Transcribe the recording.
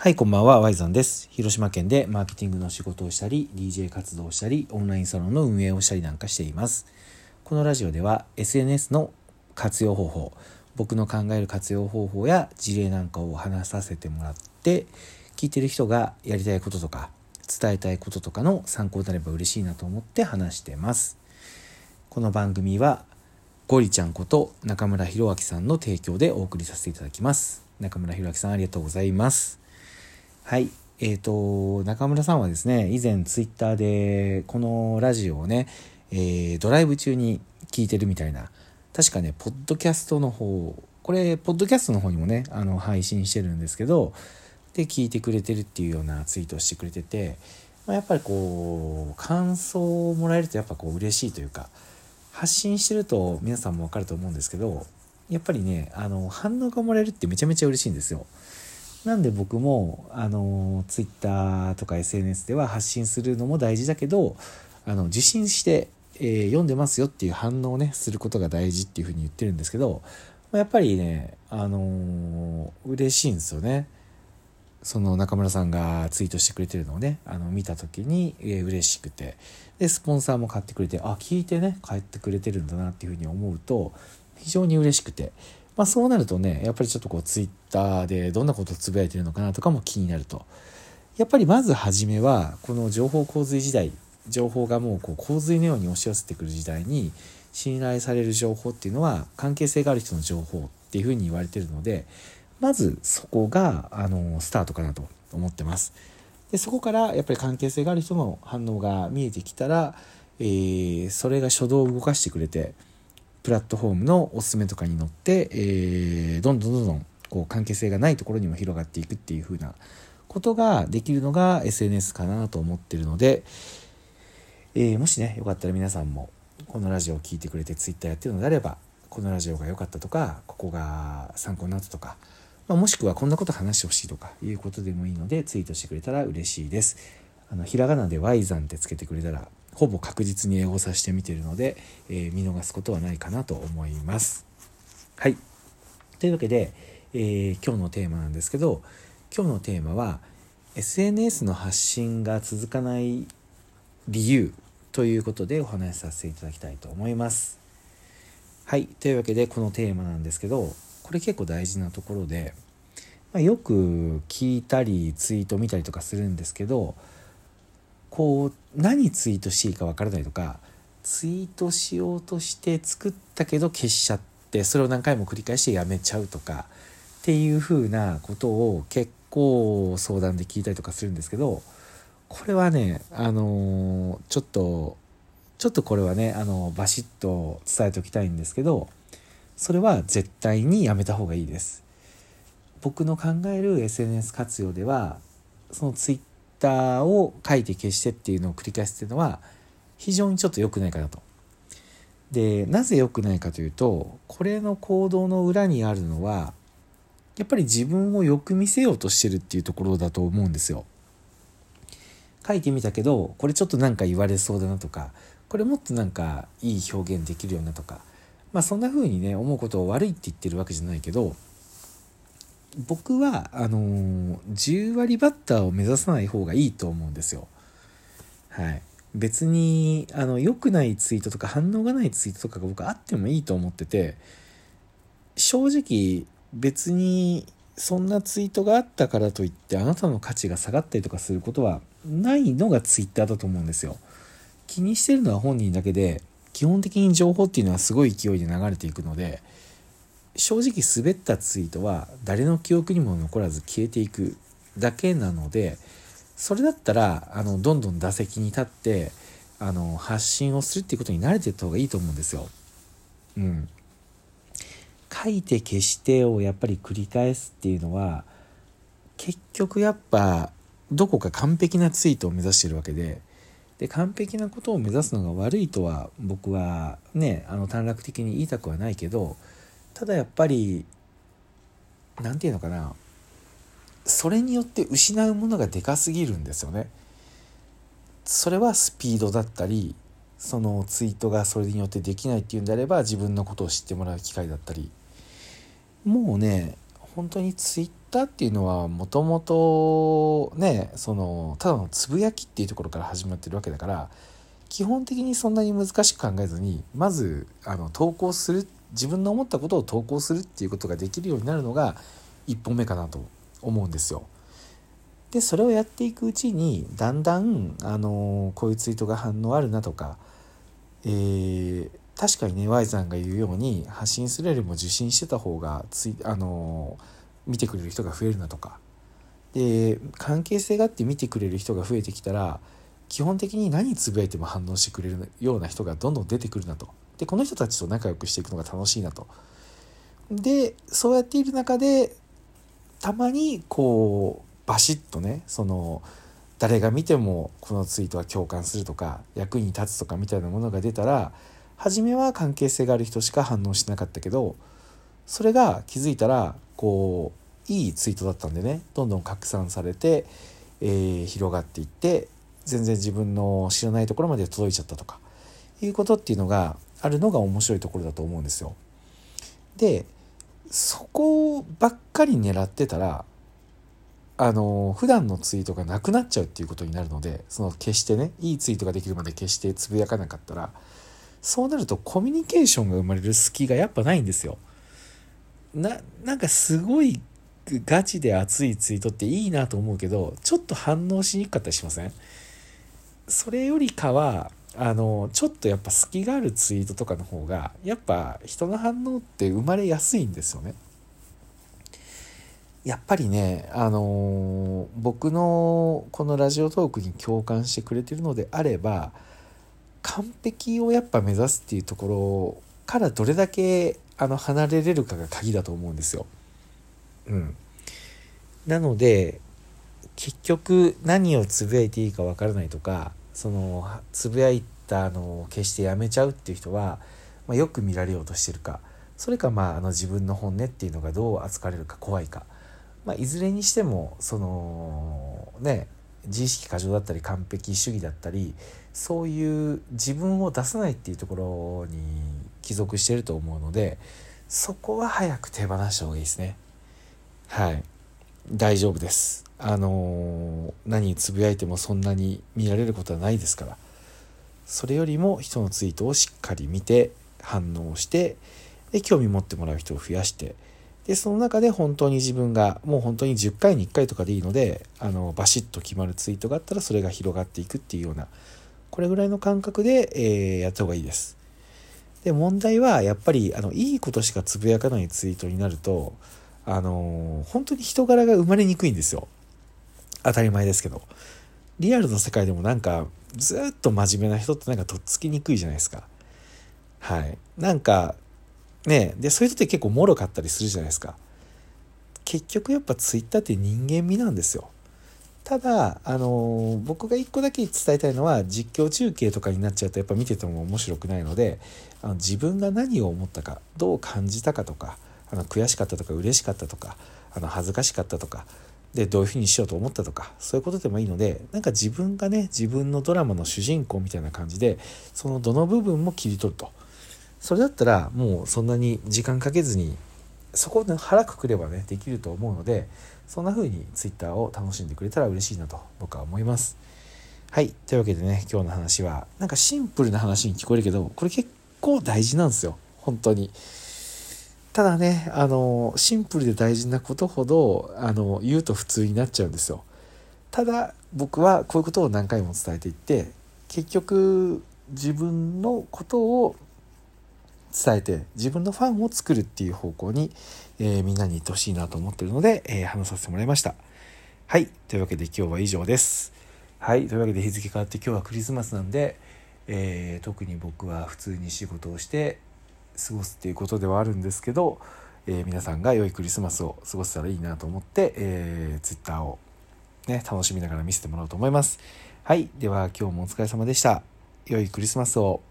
はい、こんばんは、ワイザンです。広島県でマーケティングの仕事をしたり、DJ 活動をしたり、オンラインサロンの運営をしたりなんかしています。このラジオでは SNS の活用方法、僕の考える活用方法や事例なんかを話させてもらって、聞いてる人がやりたいこととか、伝えたいこととかの参考になれば嬉しいなと思って話してます。この番組は、ゴリちゃんこと中村弘明さんの提供でお送りさせていただきます。中村弘明さんありがとうございます。はい。えっ、と、中村さんはですね、以前ツイッターでこのラジオをね、えードライブ中に聞いてるみたいな、確かね、ポッドキャストの方、これ、ポッドキャストの方にもね、あの、配信してるんですけど、で、聞いてくれてるっていうようなツイートをしてくれてて、まあ、やっぱりこう、感想をもらえるとやっぱこう嬉しいというか、発信してると皆さんもわかると思うんですけど、やっぱりね、あの、反応がもらえるってめちゃめちゃ嬉しいんですよ。なんで僕もあのツイッターとか SNS では発信するのも大事だけどあの受信して、えー読んでますよっていう反応をねすることが大事っていうふうに言ってるんですけどやっぱりねあの嬉しいんですよね。その中村さんがツイートしてくれてるのをねあの見た時に、えー嬉しくてでスポンサーも買ってくれてあ聞いてね帰ってくれてるんだなっていうふうに思うと非常に嬉しくてまあ、そうなるとねやっぱりちょっとこうツイッターでどんなことをつぶやいてるのかなとかも気になるとやっぱりまず初めはこの情報洪水時代情報がもうこう洪水のように押し寄せてくる時代に信頼される情報っていうのは関係性がある人の情報っていうふうに言われてるのでまずそこがあのスタートかなと思ってます。でそこからやっぱり関係性がある人の反応が見えてきたら、えーそれが初動を動かしてくれてプラットフォームのおすすめとかに乗って、えーどんどんどんどんこう関係性がないところにも広がっていくっていう風なことができるのが SNS かなと思ってるので、えーもしねよかったら皆さんもこのラジオを聞いてくれて Twitter やってるのであればこのラジオが良かったとかここが参考になったとか、まあ、もしくはこんなこと話してほしいとかいうことでもいいのでツイートしてくれたら嬉しいです。あのひらがなで Y 山ってつけてくれたらほぼ確実に英語させてみてるので、えー見逃すことはないかなと思います。はい。というわけで、えー今日のテーマなんですけど今日のテーマは SNS の発信が続かない理由ということでお話しさせていただきたいと思います。はい。というわけでこのテーマなんですけどこれ結構大事なところで、まあ、よく聞いたりツイート見たりとかするんですけどこう何ツイートしていいかわからないとかツイートしようとして作ったけど消しちゃってそれを何回も繰り返してやめちゃうとかっていうふうなことを結構相談で聞いたりとかするんですけどこれはねあのちょっとちょっとこれはねあのバシッと伝えておきたいんですけどそれは絶対にやめた方がいいです。僕の考える SNS 活用ではそのツイッターを書いて消してっていうのを繰り返すっていうのは非常にちょっと良くないかなと。でなぜ良くないかというとこれの行動の裏にあるのはやっぱり自分をよく見せようとしてるっていうところだと思うんですよ。書いてみたけどこれちょっとなんか言われそうだなとかこれもっとなんかいい表現できるようなとかまあそんな風にね思うことを悪いって言ってるわけじゃないけど僕はあのー10割バッターを目指さない方がいいと思うんですよ。はい。別にあの良くないツイートとか反応がないツイートとかが僕あってもいいと思ってて正直別にそんなツイートがあったからといってあなたの価値が下がったりとかすることはないのがツイッターだと思うんですよ。気にしてるのは本人だけで基本的に情報っていうのはすごい勢いで流れていくので正直滑ったツイートは誰の記憶にも残らず消えていくだけなのでそれだったらあのどんどん打席に立ってあの発信をするっていうことに慣れていった方がいいと思うんですよ。うん。書いて消してをやっぱり繰り返すっていうのは結局やっぱどこか完璧なツイートを目指してるわけでで完璧なことを目指すのが悪いとは僕はねあの短絡的に言いたくはないけどただやっぱり何て言うのかなそれによって失うものがでかすぎるんですよね。それはスピードだったりそのツイートがそれによってできないっていうんであれば自分のことを知ってもらう機会だったりもうね本当にツイッターっていうのはもともとねそのただのつぶやきっていうところから始まってるわけだから基本的にそんなに難しく考えずにまずあの投稿する自分の思ったことを投稿するっていうことができるようになるのが一本目かなと思うんですよ。でそれをやっていくうちにだんだん、あのこういうツイートが反応あるなとか、えー、確かにね Y さんが言うように発信するよりも受信してた方がつい、あの見てくれる人が増えるなとかで関係性があって見てくれる人が増えてきたら基本的に何つぶやいても反応してくれるような人がどんどん出てくるなと。でこの人たちと仲良くしていくのが楽しいなと。でそうやっている中でたまにこうバシッとねその誰が見てもこのツイートは共感するとか役に立つとかみたいなものが出たら初めは関係性がある人しか反応しなかったけどそれが気づいたらこういいツイートだったんでねどんどん拡散されて、えー、広がっていって全然自分の知らないところまで届いちゃったとかいうことっていうのがあるのが面白いところだと思うんですよ。でそこばっかり狙ってたらあの普段のツイートがなくなっちゃうっていうことになるのでその決してねいいツイートができるまで決してつぶやかなかったらそうなるとコミュニケーションが生まれる隙がやっぱないんですよ。ななんかすごいガチで熱いツイートっていいなと思うけどちょっと反応しにくかったりしません？それよりかはあのちょっとやっぱ隙があるツイートとかの方がやっぱ人の反応って生まれやすいんですよね。やっぱりね、あの僕のこのラジオトークに共感してくれてるのであれば完璧をやっぱ目指すっていうところからどれだけあの離れれるかが鍵だと思うんですよ。うん、なので結局何をつぶやいていいかわからないとかそのつぶやいたのを決してやめちゃうっていう人は、まあ、よく見られようとしてるか。それかまああの自分の本音っていうのがどう扱われるか怖いか、まあ、いずれにしてもそのね自意識過剰だったり完璧主義だったりそういう自分を出さないっていうところに帰属してると思うのでそこは早く手放した方がいいですね。はい。大丈夫です。あの何つぶやいてもそんなに見られることはないですからそれよりも人のツイートをしっかり見て反応してで興味持ってもらう人を増やしてでその中で本当に自分がもう本当に10回に1回とかでいいのであのバシッと決まるツイートがあったらそれが広がっていくっていうようなこれぐらいの感覚で、えー、やった方がいいです。で問題はやっぱりあのいいことしかつぶやかないツイートになるとあの本当に人柄が生まれにくいんですよ。当たり前ですけど。リアルの世界でもなんかずっと真面目な人ってなんかとっつきにくいじゃないですか。はい。なんかねでそういう人って結構もろかったりするじゃないですか。結局やっぱツイッターって人間味なんですよ。ただ、あの僕が一個だけ伝えたいのは実況中継とかになっちゃうとやっぱ見てても面白くないのであの自分が何を思ったかどう感じたかとかあの悔しかったとか嬉しかったとかあの恥ずかしかったとかでどういうふうにしようと思ったとかそういうことでもいいのでなんか自分がね自分のドラマの主人公みたいな感じでそのどの部分も切り取ると。それだったらもうそんなに時間かけずにそこで腹くくればねできると思うのでそんな風に Twitter を楽しんでくれたら嬉しいなと僕は思います。はい。というわけでね今日の話はなんかシンプルな話に聞こえるけどこれ結構大事なんですよ。本当に。ただねあのシンプルで大事なことほどあの言うと普通になっちゃうんですよ。ただ僕はこういうことを何回も伝えていって結局自分のことを伝えて自分のファンを作るっていう方向に、えー、みんなに行ってほしいなと思ってるので、えー、話させてもらいました。はい。というわけで今日は以上です。はい。というわけで日付変わって今日はクリスマスなんで、えー、特に僕は普通に仕事をして過ごすっていうことではあるんですけど、えー、皆さんが良いクリスマスを過ごせたらいいなと思って、えー、Twitter をね、楽しみながら見せてもらおうと思います。はい。では今日もお疲れ様でした。良いクリスマスを。